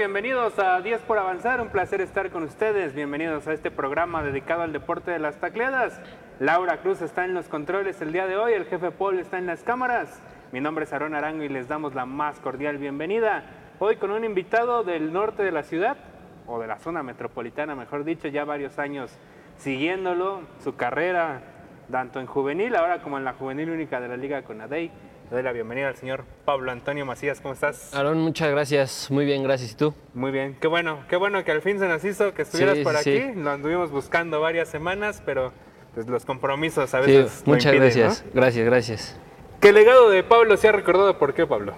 Bienvenidos a 10 por avanzar, un placer estar con ustedes. Bienvenidos a este programa dedicado al deporte de las tacleadas. Laura Cruz está en los controles el día de hoy, el jefe Paul está en las cámaras. Mi nombre es Aaron Arango y les damos la más cordial bienvenida. Hoy con un invitado del norte de la ciudad, o de la zona metropolitana, mejor dicho, ya varios años siguiéndolo, su carrera, tanto en juvenil, ahora como en la juvenil única de la Liga Conadey. Le doy la bienvenida al señor Pablo Antonio Macías, ¿cómo estás? Aaron, muchas gracias, muy bien, gracias. ¿Y tú? Muy bien, qué bueno, qué bueno que al fin se nos hizo que estuvieras Sí, por sí, aquí. Lo anduvimos buscando varias semanas, pero pues los compromisos a veces. muchas impiden, gracias, ¿no? gracias, gracias. ¿Qué legado de Pablo se ha recordado por qué, Pablo?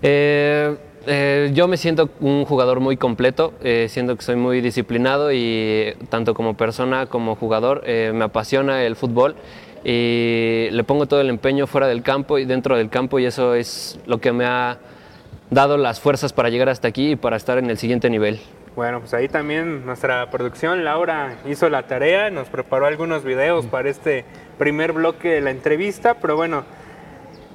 Eh, eh, yo me siento un jugador muy completo, eh, siento que soy muy disciplinado y tanto como persona como jugador eh, me apasiona el fútbol y le pongo todo el empeño fuera del campo y dentro del campo y eso es lo que me ha dado las fuerzas para llegar hasta aquí y para estar en el siguiente nivel. Bueno, pues ahí también nuestra producción, Laura, hizo la tarea, nos preparó algunos videos para este primer bloque de la entrevista, pero bueno,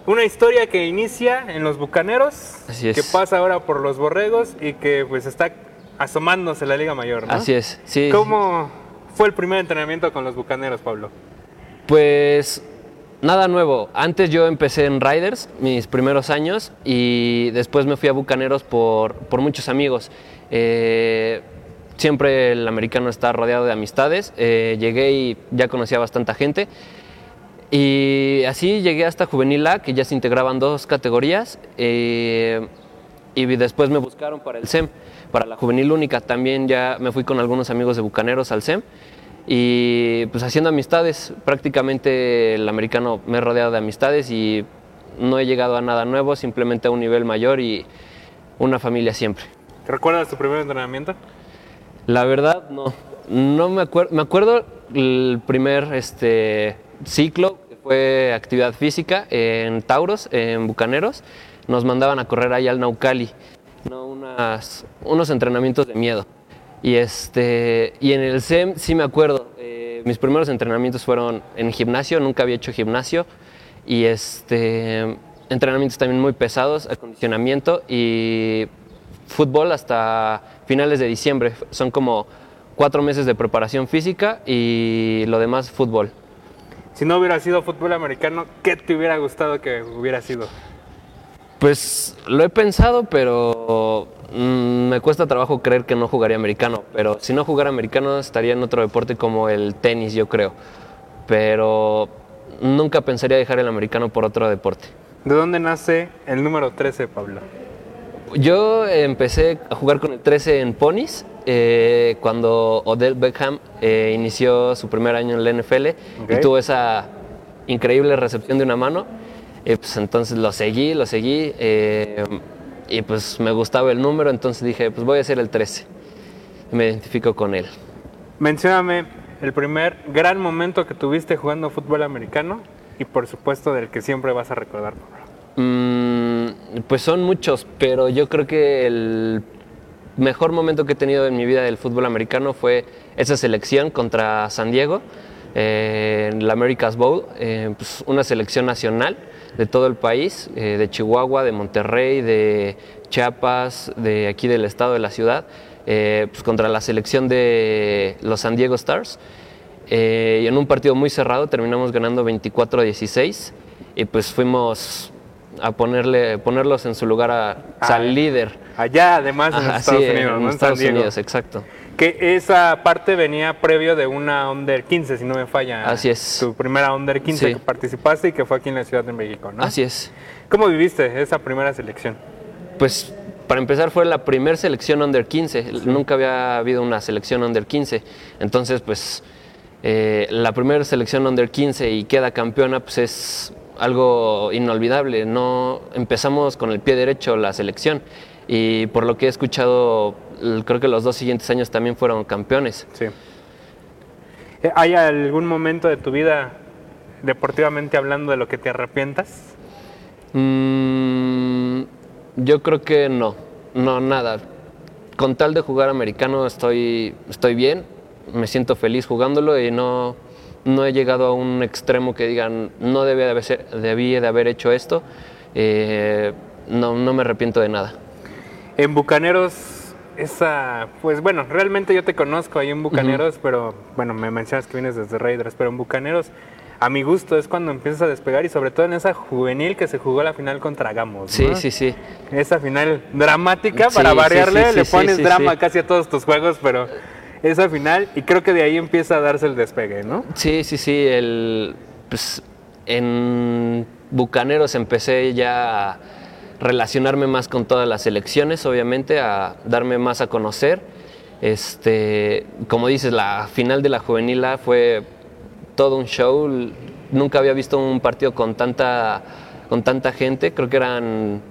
una historia que inicia en los Bucaneros, Así es. que pasa ahora por los Borregos y que pues está asomándose la Liga Mayor, ¿no? Así es, sí. ¿Cómo fue el primer entrenamiento con los Bucaneros, Pablo? Pues nada nuevo. Antes yo empecé en Riders, mis primeros años, y después me fui a Bucaneros por, por muchos amigos. Eh, siempre el americano está rodeado de amistades. Eh, llegué y ya conocía bastante gente. Y así llegué hasta Juvenil A, que ya se integraban dos categorías. eh, y después me buscaron para el SEM, para la Juvenil Única. También ya me fui con algunos amigos de Bucaneros al SEM. Y pues haciendo amistades, prácticamente el americano me he rodeado de amistades y no he llegado a nada nuevo, simplemente a un nivel mayor y una familia siempre. ¿Recuerdas tu primer entrenamiento? La verdad, no. No me acuerdo. Me acuerdo el primer este, ciclo, fue actividad física en Tauros, en Bucaneros. Nos mandaban a correr ahí al Naucali. Unos entrenamientos de miedo. Y, este, y en el SEM sí me acuerdo. eh, mis primeros entrenamientos fueron en gimnasio, nunca había hecho gimnasio. Y este, entrenamientos también muy pesados, acondicionamiento y fútbol hasta finales de diciembre. Son como cuatro meses de preparación física y lo demás fútbol. Si no hubiera sido fútbol americano, ¿qué te hubiera gustado que hubiera sido? Pues lo he pensado, pero mm, me cuesta trabajo creer que no jugaría americano. Pero si no jugara americano estaría en otro deporte como el tenis, yo creo. Pero nunca pensaría dejar el americano por otro deporte. ¿De dónde nace el número 13, Pablo? Yo empecé a jugar con el 13 en ponis eh, cuando Odell Beckham eh, inició su primer año en la NFL y tuvo esa increíble recepción de una mano. Eh, pues entonces lo seguí, lo seguí eh, y pues me gustaba el número, entonces dije, pues voy a ser el 13. Y me identifico con él. Mencióname el primer gran momento que tuviste jugando fútbol americano y por supuesto del que siempre vas a recordar. Mm, pues son muchos, pero yo creo que el mejor momento que he tenido en mi vida del fútbol americano fue esa selección contra San Diego eh, en la America's Bowl, eh, pues una selección nacional de todo el país, eh, de Chihuahua, de Monterrey, de Chiapas, de aquí del estado de la ciudad, pues contra la selección de los San Diego Stars. Y en un partido muy cerrado terminamos ganando 24 a 16 y pues fuimos a ponerle, ponerlos en su lugar a, sea, Ah, al líder. Allá además en Ajá, Estados sí, Unidos, en ¿no? Estados San Diego. Unidos, exacto. Que esa parte venía previo de una Under 15, si no me falla. Así es. Tu primera Under 15 Sí. que participaste y que fue aquí en la Ciudad de México, ¿no? Así es. ¿Cómo viviste esa primera selección? Pues para empezar fue la primera selección under 15, nunca había habido una selección under 15, entonces pues eh, la primera selección under 15 y queda campeona pues es algo inolvidable, no empezamos con el pie derecho la selección y por lo que he escuchado creo que los dos siguientes años también fueron campeones. Sí. Eh, ¿Hay algún momento de tu vida, deportivamente hablando, de lo que te arrepientas? Mm, yo creo que no, no, nada. Con tal de jugar americano estoy, estoy bien, me siento feliz jugándolo y no, no he llegado a un extremo que digan no debía de haber, debí de haber hecho esto. Eh, no, no me arrepiento de nada. En Bucaneros, esa, pues bueno, realmente yo te conozco ahí en Bucaneros, pero bueno, me mencionas que vienes desde Raiders, pero en Bucaneros, a mi gusto, es cuando empiezas a despegar y sobre todo en esa juvenil que se jugó la final contra Gamos. Sí, ¿no? sí, sí. Esa final dramática, Sí, para variarle, sí, le pones drama casi a todos tus juegos, pero esa final, y creo que de ahí empieza a darse el despegue, ¿no? Sí, sí, sí. El, pues, en Bucaneros empecé ya a relacionarme más con todas las elecciones, obviamente, a darme más a conocer. Este, como dices, la final de la juvenil A fue todo un show. Nunca había visto un partido con tanta, con tanta gente. Creo que eran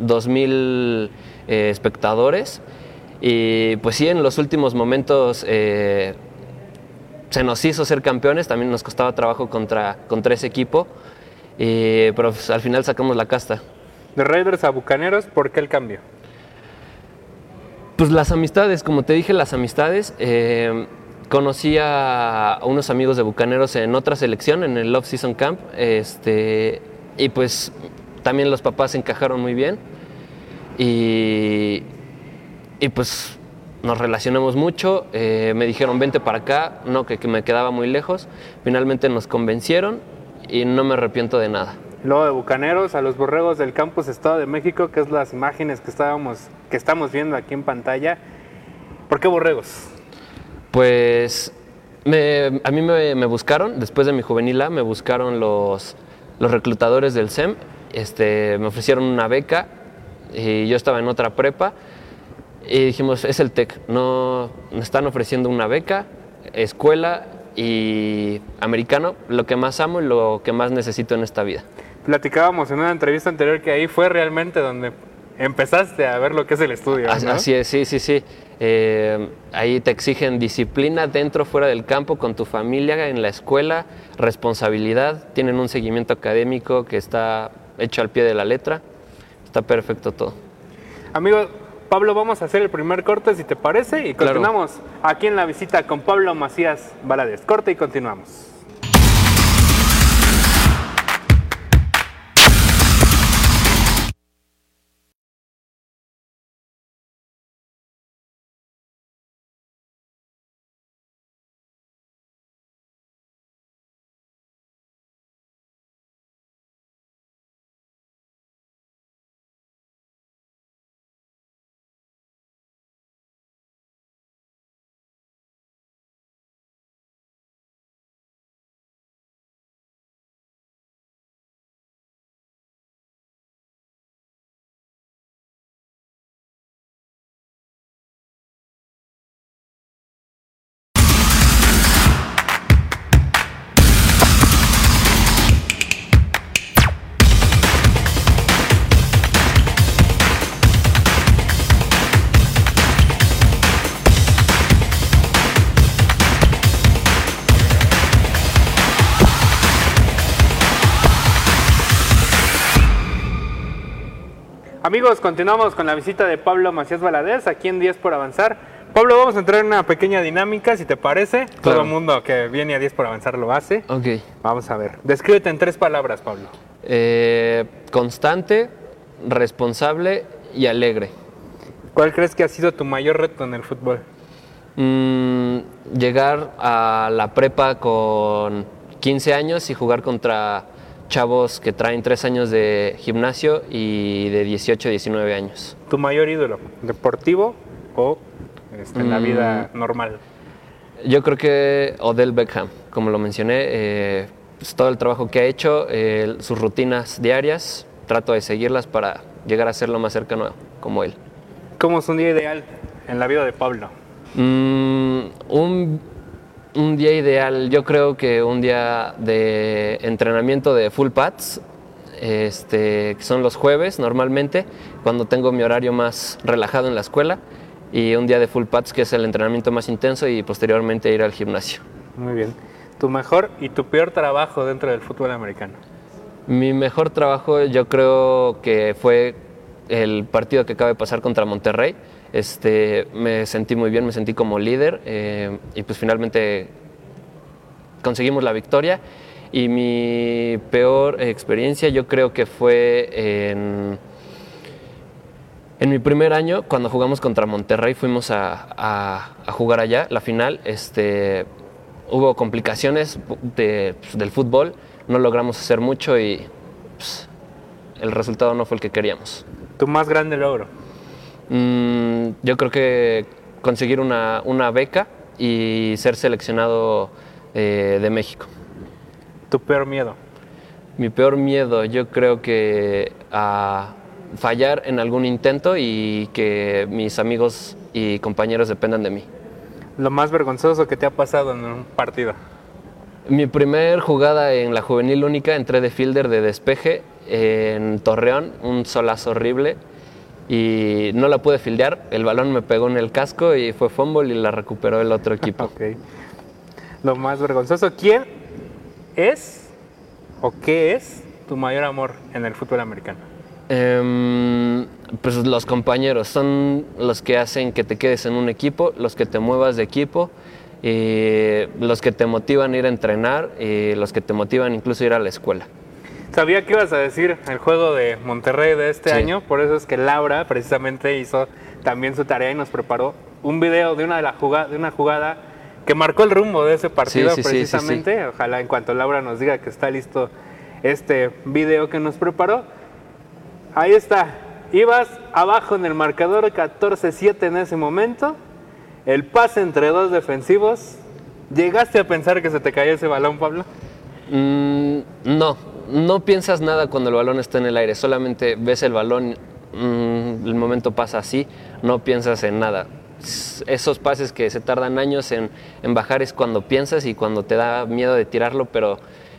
2.000 eh, espectadores. Y pues sí, en los últimos momentos eh, se nos hizo ser campeones, también nos costaba trabajo contra, contra ese equipo, y- pero pues, al final sacamos la casta. De Raiders a Bucaneros, ¿por qué el cambio? Pues las amistades, como te dije, las amistades. eh, conocí a unos amigos de Bucaneros en otra selección, en el Love Season Camp, este, y pues también los papás encajaron muy bien. Y, y pues nos relacionamos mucho, eh, me dijeron vente para acá, no, que, que me quedaba muy lejos. Finalmente nos convencieron y no me arrepiento de nada. Luego de Bucaneros a los Borregos del Campus Estado de México, que es las imágenes que estábamos, que estamos viendo aquí en pantalla. ¿Por qué Borregos? Pues me- a mí me, me buscaron, después de mi juvenil A, me buscaron los, los reclutadores del SEM, este, me ofrecieron una beca y yo estaba en otra prepa y dijimos, es el TEC, no, me están ofreciendo una beca, escuela y americano, lo que más amo y lo que más necesito en esta vida. Platicábamos en una entrevista anterior que ahí fue realmente donde empezaste a ver lo que es el estudio. Así es, sí, sí, sí. Eh, ahí te exigen disciplina dentro, fuera del campo, con tu familia, en la escuela, responsabilidad, tienen un seguimiento académico que está hecho al pie de la letra. Está perfecto todo. Amigo Pablo, vamos a hacer el primer corte si te parece y Claro. continuamos aquí en la visita con Pablo Macías Valadez. Corte y continuamos. Amigos, continuamos con la visita de Pablo Macías Valadez aquí en 10 por avanzar. Pablo, vamos a entrar en una pequeña dinámica, si te parece. Todo el mundo que viene a 10 por avanzar lo hace. Ok. Vamos a ver. Descríbete en tres palabras, Pablo. Eh, constante, responsable y alegre. ¿Cuál crees que ha sido tu mayor reto en el fútbol? Mm, llegar a la prepa con 15 años y jugar contra chavos que traen 3 años de gimnasio y de 18, 19 años. ¿Tu mayor ídolo? ¿Deportivo o este, en la Mm. vida normal? Yo creo que Odell Beckham, como lo mencioné, eh, pues todo el trabajo que ha hecho, eh, sus rutinas diarias, trato de seguirlas para llegar a ser lo más cercano como él. ¿Cómo es un día ideal en la vida de Pablo? Mm, un, un día ideal, yo creo que un día de entrenamiento de full pads, este, que son los jueves normalmente, cuando tengo mi horario más relajado en la escuela, y un día de full pads, que es el entrenamiento más intenso, y posteriormente ir al gimnasio. Muy bien. ¿Tu mejor y tu peor trabajo dentro del fútbol americano? Mi mejor trabajo yo creo que fue el partido que acaba de pasar contra Monterrey. Este, me sentí muy bien, me sentí como líder eh, y pues finalmente conseguimos la victoria. Y mi peor experiencia yo creo que fue en, mi primer año, cuando jugamos contra Monterrey, fuimos a, jugar allá, la final. Este, hubo complicaciones pues, del fútbol, no logramos hacer mucho y pues, el resultado no fue el que queríamos. Tu más grande logro. Mm, yo creo que conseguir una, una beca y ser seleccionado eh, de México. Tu peor miedo. Mi peor miedo, yo creo que a fallar en algún intento y que mis amigos y compañeros dependan de mí. Lo más vergonzoso que te ha pasado en un partido. Mi primer jugada en la juvenil única entré de fielder de despeje en Torreón, un solazo horrible y no la pude fildear, el balón me pegó en el casco y fue fumble y la recuperó el otro equipo. Ok. Lo más vergonzoso. ¿Quién es o qué es tu mayor amor en el fútbol americano? Em, pues los compañeros son los que hacen que te quedes en un equipo, los que te muevas de equipo, y los que te motivan a ir a entrenar y los que te motivan incluso a ir a la escuela. Sabía que ibas a decir el juego de Monterrey de este Sí. año, por eso es que Laura precisamente hizo también su tarea y nos preparó un video de una, de la jugada, de una jugada que marcó el rumbo de ese partido Sí, precisamente. Ojalá en cuanto Laura nos diga que está listo este video que nos preparó. Ahí está. Ibas abajo en el marcador 14-7 en ese momento. El pase entre dos defensivos. ¿Llegaste a pensar que se te cayó ese balón, Pablo? Mm, no, no piensas nada cuando el balón está en el aire, solamente ves el balón, mm, el momento pasa así, no piensas en nada. Esos pases que se tardan años en, en bajar es cuando piensas y cuando te da miedo de tirarlo, pero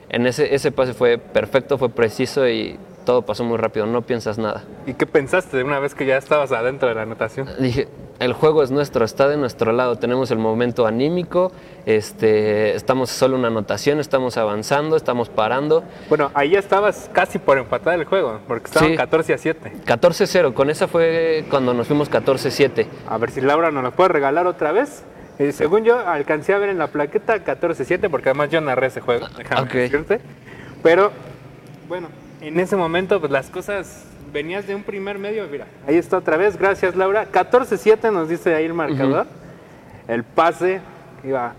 en ese, ese pase fue perfecto, fue preciso y todo pasó muy rápido, no piensas nada. ¿Y qué pensaste de una vez que ya estabas adentro de la anotación? Dije, el juego es nuestro, está de nuestro lado, tenemos el momento anímico, este, estamos solo una anotación, estamos avanzando, estamos parando. Bueno, ahí ya estabas casi por empatar el juego, porque estaban Sí. 14 a 7. 14-0, con esa fue cuando nos fuimos 14-7. A ver si Laura nos lo puede regalar otra vez. Eh, según yo, alcancé a ver en la plaqueta 14-7, porque además yo narré ese juego, déjame ok. decirte. Pero, bueno, en ese momento, pues las cosas venías de un primer medio, mira, ahí está otra vez, gracias Laura. 14-7 nos dice ahí el marcador. El pase iba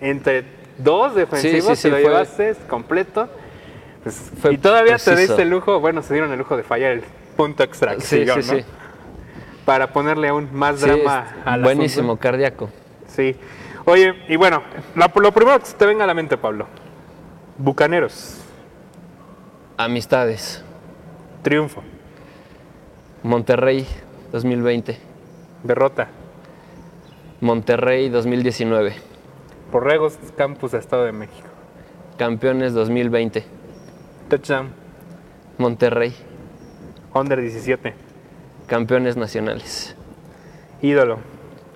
entre dos defensivos, Sí, sí, se lo fue- llevaste completo. Pues, Fue y todavía te preciso. diste el lujo, bueno, se dieron el lujo de fallar el punto extra que Sí, siguió, sí, ¿no? sí. Para ponerle aún más Sí, drama es al buenísimo, asunto. cardíaco. Sí. Oye, y bueno, la- lo primero que se te venga a la mente, Pablo. Bucaneros, Amistades. triunfo, Monterrey 2020. derrota, Monterrey 2019. Borregos, Campus, Estado de México. Campeones 2020. Touchdown, Monterrey. Under 17. Campeones nacionales. Ídolo,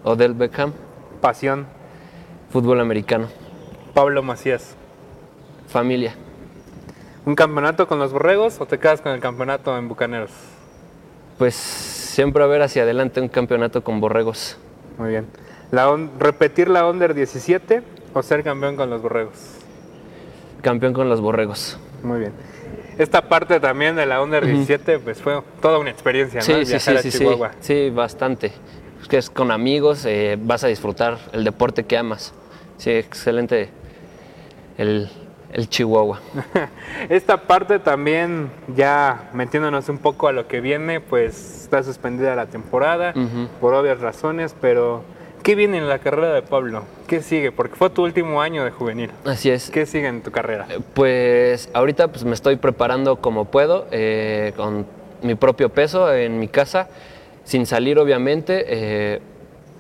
Odell Beckham. pasión, Fútbol americano. Pablo Macías. Familia. ¿Un campeonato con los Borregos o te quedas con el campeonato en Bucaneros? Pues siempre a ver hacia adelante un campeonato con borregos. Muy bien. La on- ¿Repetir la Under 17 o ser campeón con los Borregos? Campeón con los borregos. Muy bien. Esta parte también de la Under 17 pues fue toda una experiencia, ¿no? Sí, sí, sí, a sí, sí, bastante. Es que es con amigos, eh, vas a disfrutar el deporte que amas. Sí, excelente el, el Chihuahua. Esta parte también, ya metiéndonos un poco a lo que viene, pues está suspendida la temporada Ujú. por obvias razones, pero ¿qué viene en la carrera de Pablo? ¿Qué sigue? Porque fue tu último año de juvenil. Así es. ¿Qué sigue en tu carrera? Pues ahorita pues, me estoy preparando como puedo, eh, con mi propio peso en mi casa, sin salir obviamente. eh,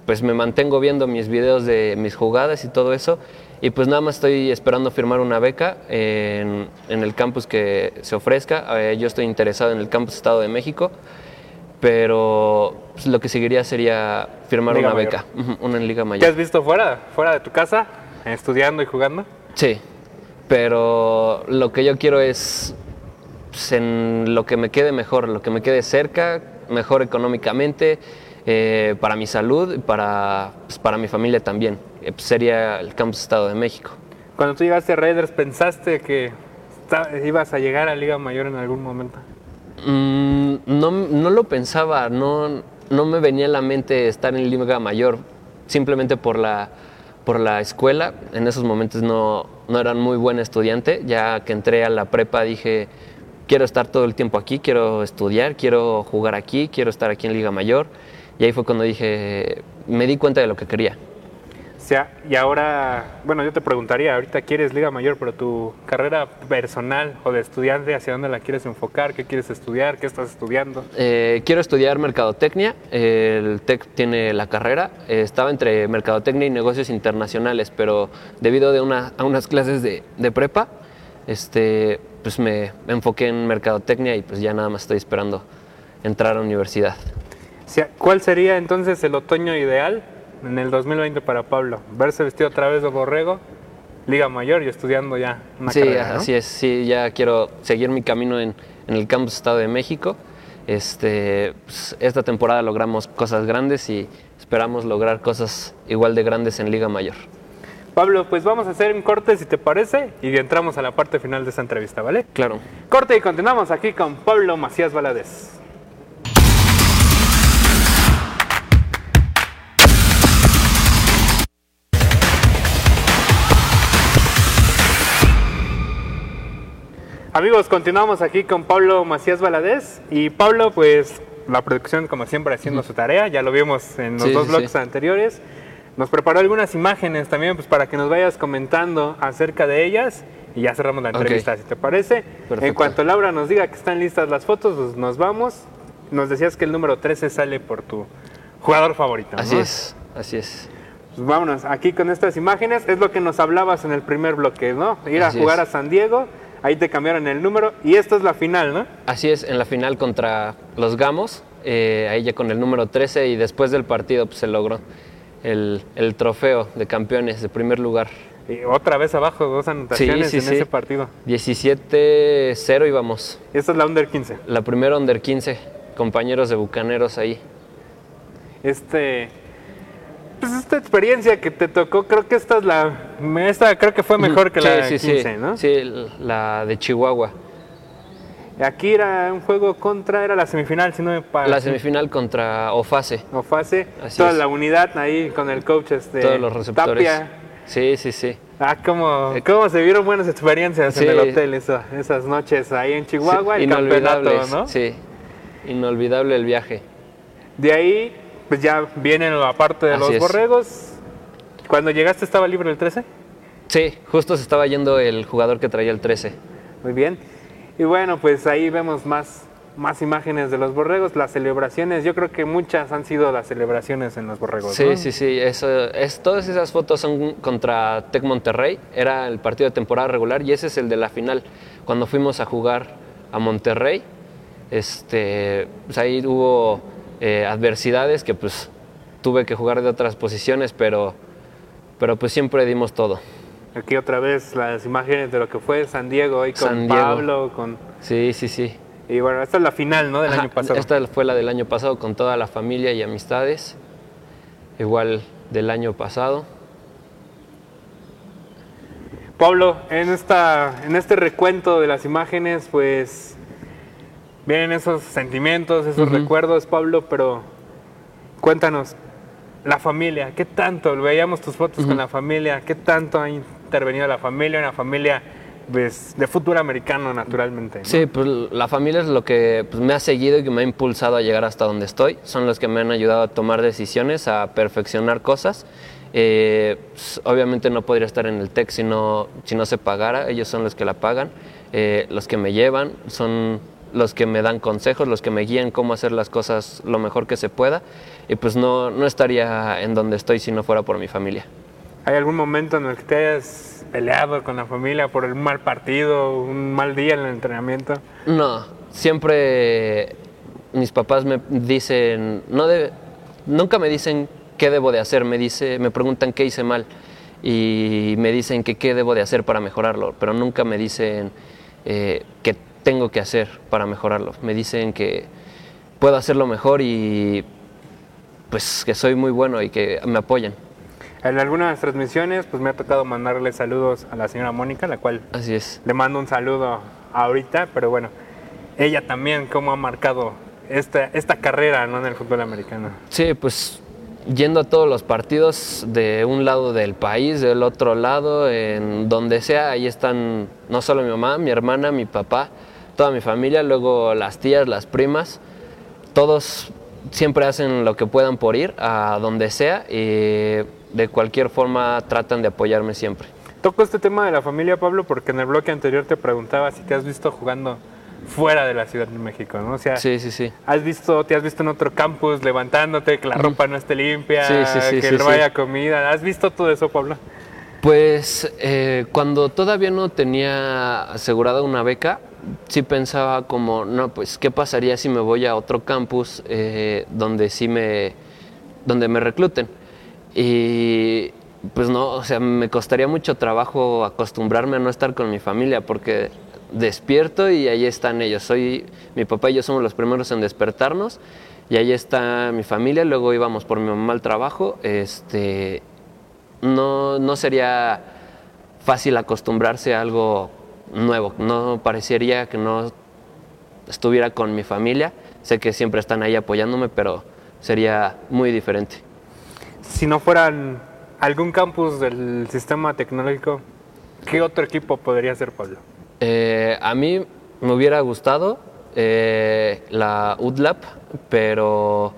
pues me mantengo viendo mis videos de mis jugadas y todo eso. Y pues nada más estoy esperando firmar una beca en, en el campus que se ofrezca. Eh, yo estoy interesado en el campus Estado de México, pero pues, lo que seguiría sería firmar Liga una mayor. beca, una en Liga ¿Qué Mayor. has visto fuera, fuera de tu casa, estudiando y jugando? Sí, pero lo que yo quiero es pues, en lo que me quede mejor, lo que me quede cerca, mejor económicamente, eh, para mi salud y para, pues, para mi familia también. Eh, sería el Campus Estado de México. Cuando tú llegaste a Raiders, ¿pensaste que ibas a llegar a Liga Mayor en algún momento? Mm, no, no lo pensaba, no, no me venía a la mente estar en Liga Mayor, simplemente por la, por la escuela. En esos momentos no, no era muy buen estudiante, ya que entré a la prepa dije, quiero estar todo el tiempo aquí, quiero estudiar, quiero jugar aquí, quiero estar aquí en Liga Mayor. Y ahí fue cuando dije, me di cuenta de lo que quería. Sea, y ahora, bueno, yo te preguntaría, ahorita quieres Liga Mayor, pero tu carrera personal o de estudiante, ¿hacia dónde la quieres enfocar? ¿Qué quieres estudiar? ¿Qué estás estudiando? Eh, quiero estudiar Mercadotecnia, el TEC tiene la carrera, eh, estaba entre Mercadotecnia y Negocios Internacionales, pero debido de una, a unas clases de, de prepa, este, pues me, me enfoqué en Mercadotecnia y pues ya nada más estoy esperando entrar a la universidad. ¿Cuál sería entonces el otoño ideal en el 2020 para Pablo? Verse vestido otra vez de borrego, Liga Mayor y estudiando ya una sí, carrera, ¿no? así es, sí, ya quiero seguir mi camino en, en el campus Estado de México. Este, pues, esta temporada logramos cosas grandes y esperamos lograr cosas igual de grandes en Liga Mayor. Pablo, pues vamos a hacer un corte si te parece y entramos a la parte final de esta entrevista, ¿vale? Claro. Corte y continuamos aquí con Pablo Macías Valadez. Amigos, continuamos aquí con Pablo Macías Valadez y Pablo, pues la producción como siempre haciendo su tarea, ya lo vimos en los Sí, dos sí, bloques sí. anteriores. Nos preparó algunas imágenes también pues para que nos vayas comentando acerca de ellas y ya cerramos la entrevista, si te parece. En Perfecto. cuanto Laura nos diga que están listas las fotos, pues nos vamos. Nos decías que el número 13 sale por tu jugador favorito. Así ¿no? es, así es. Pues vámonos, aquí con estas imágenes es lo que nos hablabas en el primer bloque, ¿no? Ir a Así jugar es. a San Diego, ahí te cambiaron el número y esta es la final, ¿no? Así es, en la final contra los Gamos, eh, ahí ya con el número 13 y después del partido pues, se logró el, el trofeo de campeones de primer lugar. Y otra vez abajo, dos anotaciones sí, en sí. ese partido. 17-0 íbamos. Esta es la Under 15. La primera under 15, compañeros de Bucaneros ahí. Este, pues esta experiencia que te tocó, creo que esta es la, esta creo que fue mejor que Sí, la sí, 15, sí. ¿no? Sí, la de Chihuahua. Aquí era un juego contra, era la semifinal, si no me parece. La semifinal contra Ofase. O fase, Así toda es. la unidad ahí con el coach este, Todos los receptores. Tapia. Sí, sí, sí. Ah, cómo, cómo se vieron buenas experiencias en el hotel esa- esas noches ahí en Chihuahua, Sí, el campeonato, ¿no? Sí, inolvidable el viaje. De ahí, pues ya viene la parte de Así los es. borregos. Cuando llegaste estaba libre el 13. Sí, justo se estaba yendo el jugador que traía el 13. Muy bien. Y bueno, pues ahí vemos más, más imágenes de los borregos, las celebraciones. Yo creo que muchas han sido las celebraciones en los borregos. Sí, ¿no? sí, sí. Eso, es, todas esas fotos son contra Tec Monterrey. Era el partido de temporada regular y ese es el de la final. Cuando fuimos a jugar a Monterrey, este, pues ahí hubo eh, adversidades que pues tuve que jugar de otras posiciones, pero, pero pues siempre dimos todo. Aquí otra vez las imágenes de lo que fue San Diego hoy con San Diego. Pablo, con Sí, sí, sí. y bueno, esta es la final, ¿no? Del Ajá, año pasado. Esta fue la del año pasado con toda la familia y amistades. Igual del año pasado. Pablo, en esta, en este recuento de las imágenes, pues vienen esos sentimientos, esos recuerdos, Pablo, pero cuéntanos, la familia, ¿qué tanto? Veíamos tus fotos con la familia, ¿qué tanto ha intervenido la familia? Una familia pues, de fútbol americano, naturalmente. ¿no? Sí, pues la familia es lo que pues, me ha seguido y que me ha impulsado a llegar hasta donde estoy. Son los que me han ayudado a tomar decisiones, a perfeccionar cosas. Eh, pues, obviamente no podría estar en el TEC si no, si no se pagara. Ellos son los que la pagan, eh, los que me llevan, son los que me dan consejos, los que me guían cómo hacer las cosas lo mejor que se pueda. Y pues no, no estaría en donde estoy si no fuera por mi familia. ¿Hay algún momento en el que te hayas peleado con la familia por un mal partido, un mal día en el entrenamiento? No, siempre mis papás me dicen, no debe- nunca me dicen qué debo de hacer, me, dice, me preguntan qué hice mal y me dicen que qué debo de hacer para mejorarlo, pero nunca me dicen eh, qué tengo que hacer para mejorarlo. Me dicen que puedo hacerlo mejor y pues que soy muy bueno y que me apoyan. En algunas transmisiones, pues me ha tocado mandarle saludos a la señora Mónica, la cual Así es. le mando un saludo ahorita, pero bueno. ella también, cómo ha marcado esta, esta carrera ¿no? en el fútbol americano. Sí, pues yendo a todos los partidos de un lado del país, del otro lado, en donde sea, ahí están no solo mi mamá, mi hermana, mi papá, toda mi familia, luego las tías, las primas, todos siempre hacen lo que puedan por ir a donde sea y de cualquier forma tratan de apoyarme siempre. Toco este tema de la familia, Pablo, porque en el bloque anterior te preguntaba si te has visto jugando fuera de la Ciudad de México, ¿no? O sea, sí, sí, sí. ¿has visto, te has visto en otro campus levantándote, que la ropa no esté limpia, que no haya comida? ¿Has visto todo eso, Pablo? Pues eh, cuando todavía no tenía asegurada una beca, sí pensaba como, no, pues, ¿qué pasaría si me voy a otro campus eh, donde sí me, donde me recluten? Y pues no, o sea, me costaría mucho trabajo acostumbrarme a no estar con mi familia porque despierto y ahí están ellos. Soy, mi papá y yo somos los primeros en despertarnos y ahí está mi familia. Luego íbamos por mi mamá al trabajo. Este, no, no sería fácil acostumbrarse a algo nuevo. No parecería que no estuviera con mi familia. Sé que siempre están ahí apoyándome, pero sería muy diferente. Si no fueran algún campus del sistema tecnológico, ¿qué otro equipo podría ser, Pablo? Eh, a mí me hubiera gustado eh, la UDLAP, pero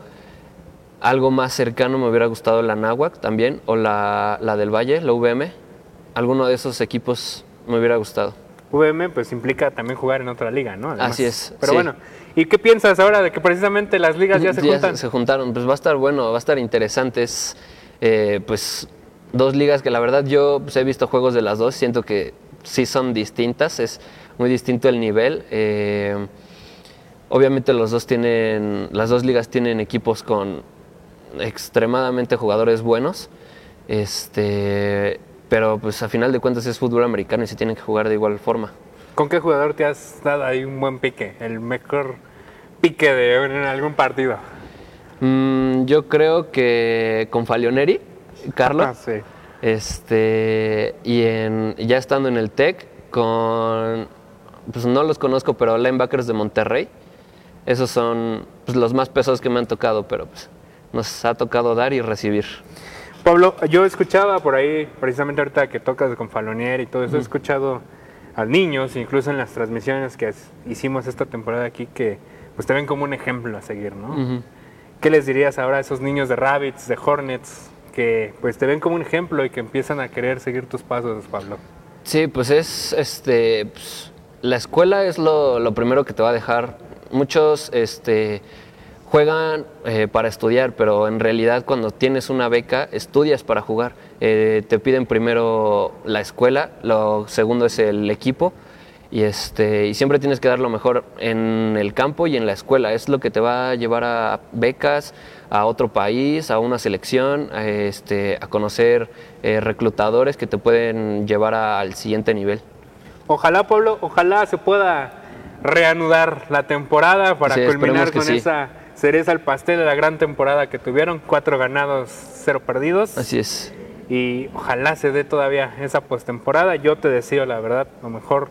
algo más cercano me hubiera gustado la NAWAC también, o la, del Valle, la VM. Alguno de esos equipos me hubiera gustado. VM pues implica también jugar en otra liga, ¿no? Así es. Pero bueno, ¿y qué piensas ahora de que precisamente las ligas ya se juntan? Se juntaron, pues va a estar bueno, va a estar interesante. Es, eh, pues dos ligas que la verdad yo pues, he visto juegos de las dos, siento que sí son distintas, es muy distinto el nivel. Eh, obviamente los dos tienen, las dos ligas tienen equipos con extremadamente jugadores buenos, este, pero pues a final de cuentas es fútbol americano y se tienen que jugar de igual forma. ¿Con qué jugador te has dado ahí un buen pique, el mejor pique de en algún partido? Mm, yo creo que con Falioneri, Carlos. Ah, sí. Este, y en, ya estando en el TEC, con, pues no los conozco, pero linebackers de Monterrey. Esos son pues, los más pesados que me han tocado, pero pues nos ha tocado dar y recibir. Pablo, yo escuchaba por ahí, precisamente ahorita que tocas con Falonier y todo eso, he escuchado a niños, incluso en las transmisiones que hicimos esta temporada aquí, que pues te ven como un ejemplo a seguir, ¿no? ¿Qué les dirías ahora a esos niños de Rabbits, de Hornets, que pues te ven como un ejemplo y que empiezan a querer seguir tus pasos, Pablo. Sí, pues es, este, pues, la escuela es lo, lo, primero que te va a dejar. Muchos, este, juegan eh, para estudiar, pero en realidad cuando tienes una beca, estudias para jugar. Eh, te piden primero la escuela, lo segundo es el equipo y, este, y siempre tienes que dar lo mejor en el campo y en la escuela. Es lo que te va a llevar a becas, a otro país, a una selección, a, este, a conocer eh, reclutadores que te pueden llevar al siguiente nivel. Ojalá, Pablo, ojalá se pueda reanudar la temporada para culminar con esa cereza al pastel de la gran temporada que tuvieron, cuatro ganados, cero perdidos. Así es. Y ojalá se dé todavía esa postemporada. Yo te deseo, la verdad, lo mejor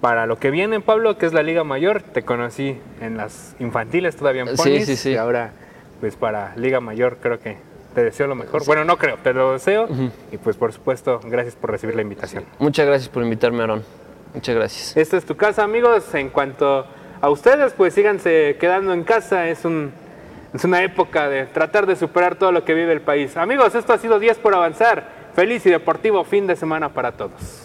para lo que viene, Pablo, que es la Liga Mayor. Te conocí en las infantiles todavía en Ponis, sí, sí, sí. y ahora pues para Liga Mayor creo que te deseo lo mejor. Bueno, no creo, te lo deseo y pues por supuesto, gracias por recibir la invitación. Muchas gracias por invitarme, Aaron. Muchas gracias. Esta es tu casa, amigos. En cuanto a ustedes, pues síganse quedando en casa. Es un es una época de tratar de superar todo lo que vive el país. Amigos, esto ha sido 10 por avanzar. Feliz y deportivo fin de semana para todos.